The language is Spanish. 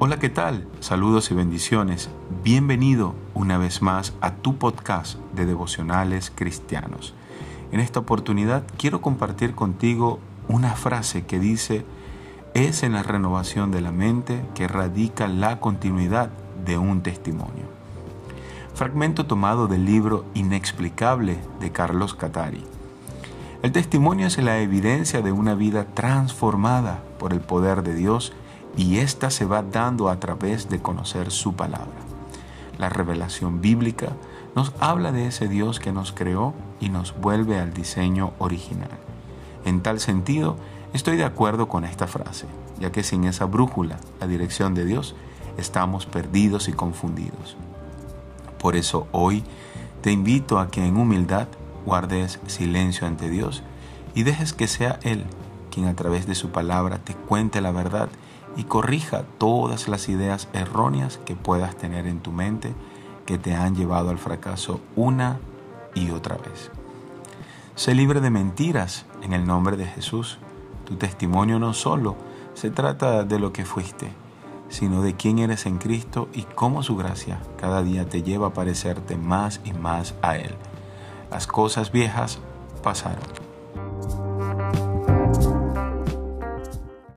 Hola, ¿qué tal? Saludos y bendiciones. Bienvenido una vez más a tu podcast de devocionales cristianos. En esta oportunidad quiero compartir contigo una frase que dice, es en la renovación de la mente que radica la continuidad de un testimonio. Fragmento tomado del libro Inexplicable de Carlos Catari. El testimonio es la evidencia de una vida transformada por el poder de Dios ésta se va dando a través de conocer su palabra. La revelación bíblica nos habla de ese Dios que nos creó y nos vuelve al diseño original. En tal sentido, estoy de acuerdo con esta frase, ya que sin esa brújula, la dirección de Dios, estamos perdidos y confundidos. Por eso hoy te invito a que en humildad guardes silencio ante Dios y dejes que sea Él quien a través de su palabra te cuente la verdad y corrija todas las ideas erróneas que puedas tener en tu mente que te han llevado al fracaso una y otra vez. Sé libre de mentiras en el nombre de Jesús. Tu testimonio no solo se trata de lo que fuiste, sino de quién eres en Cristo y cómo su gracia cada día te lleva a parecerte más y más a Él. Las cosas viejas pasaron